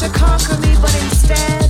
to conquer me, but instead.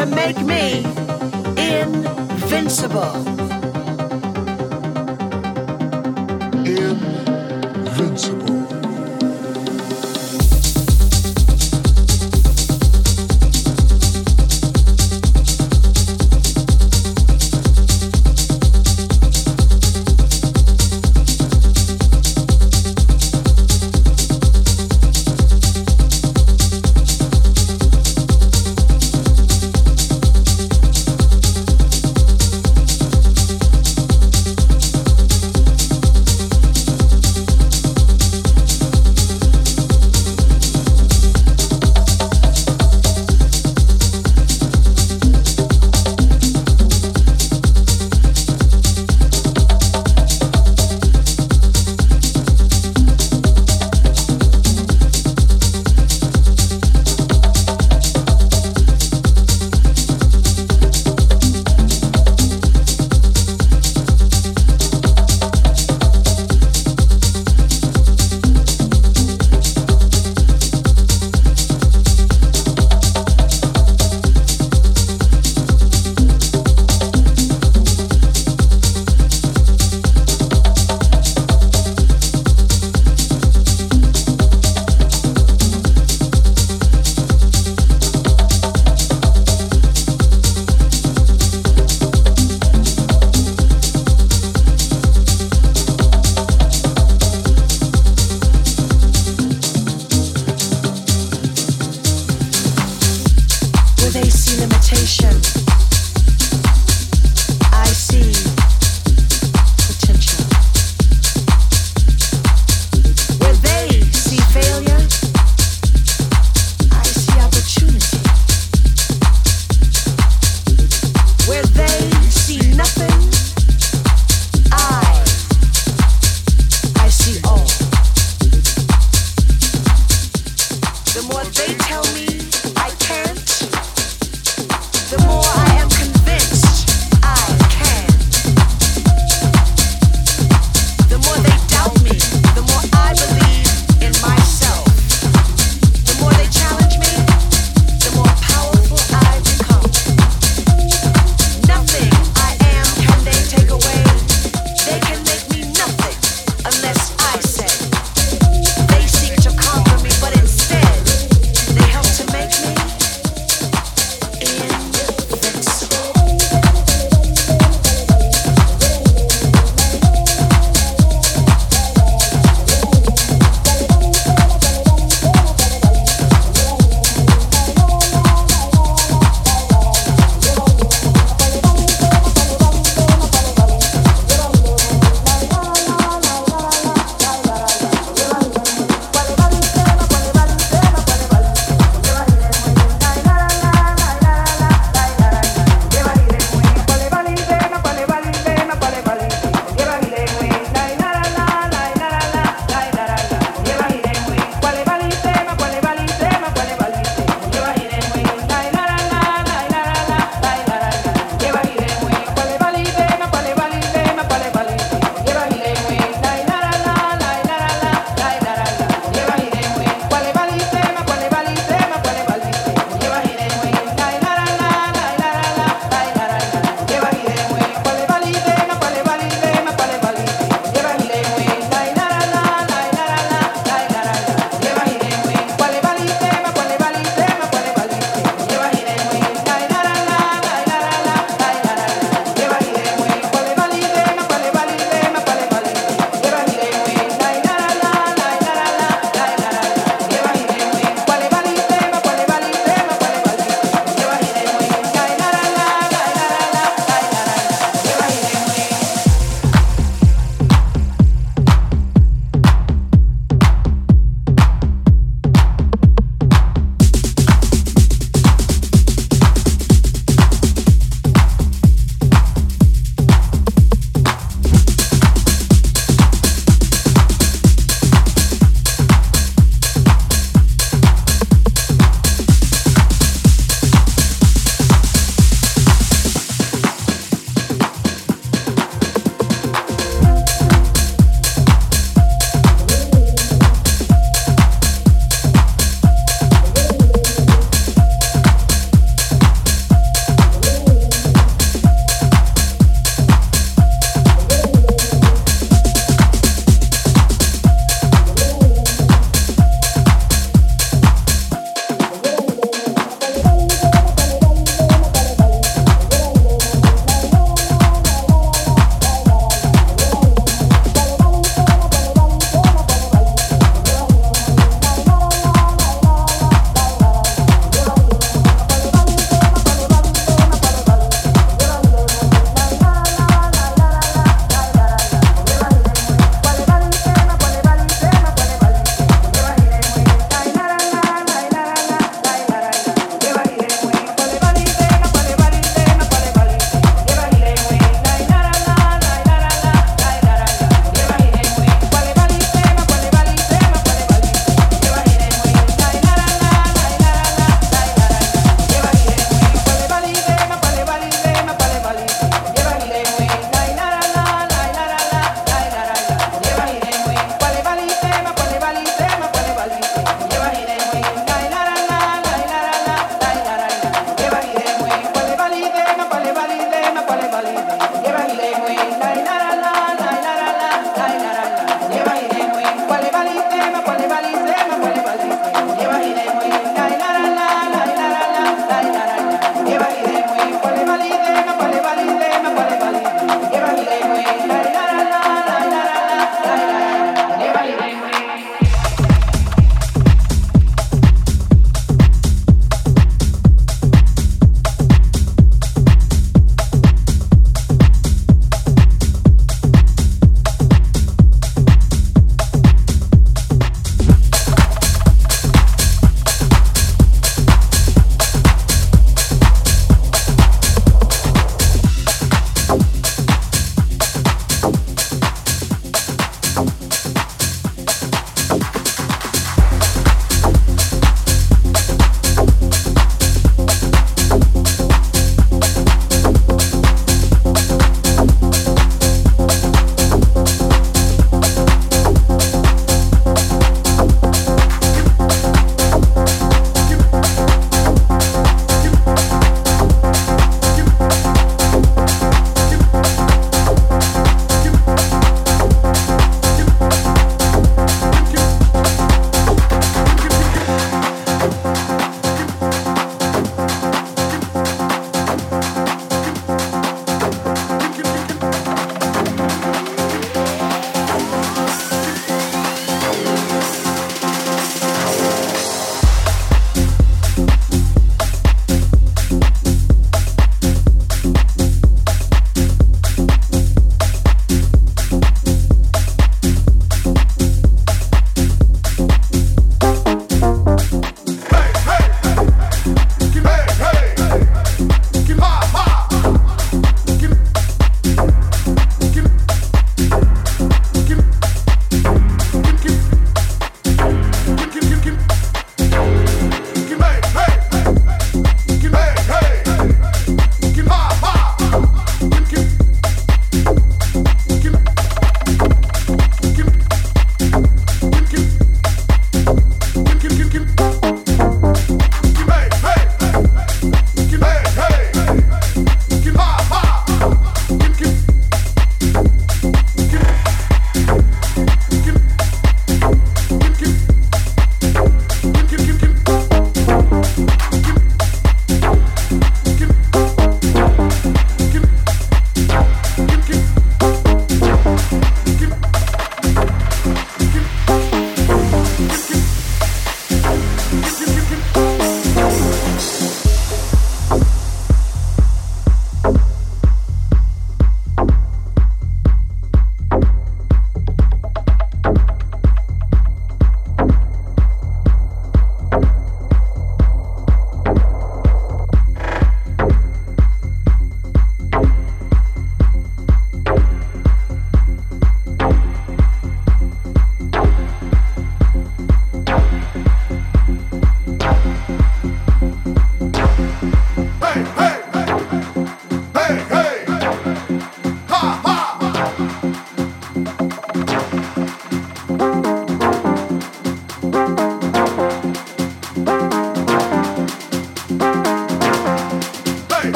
to make me invincible. Invincible.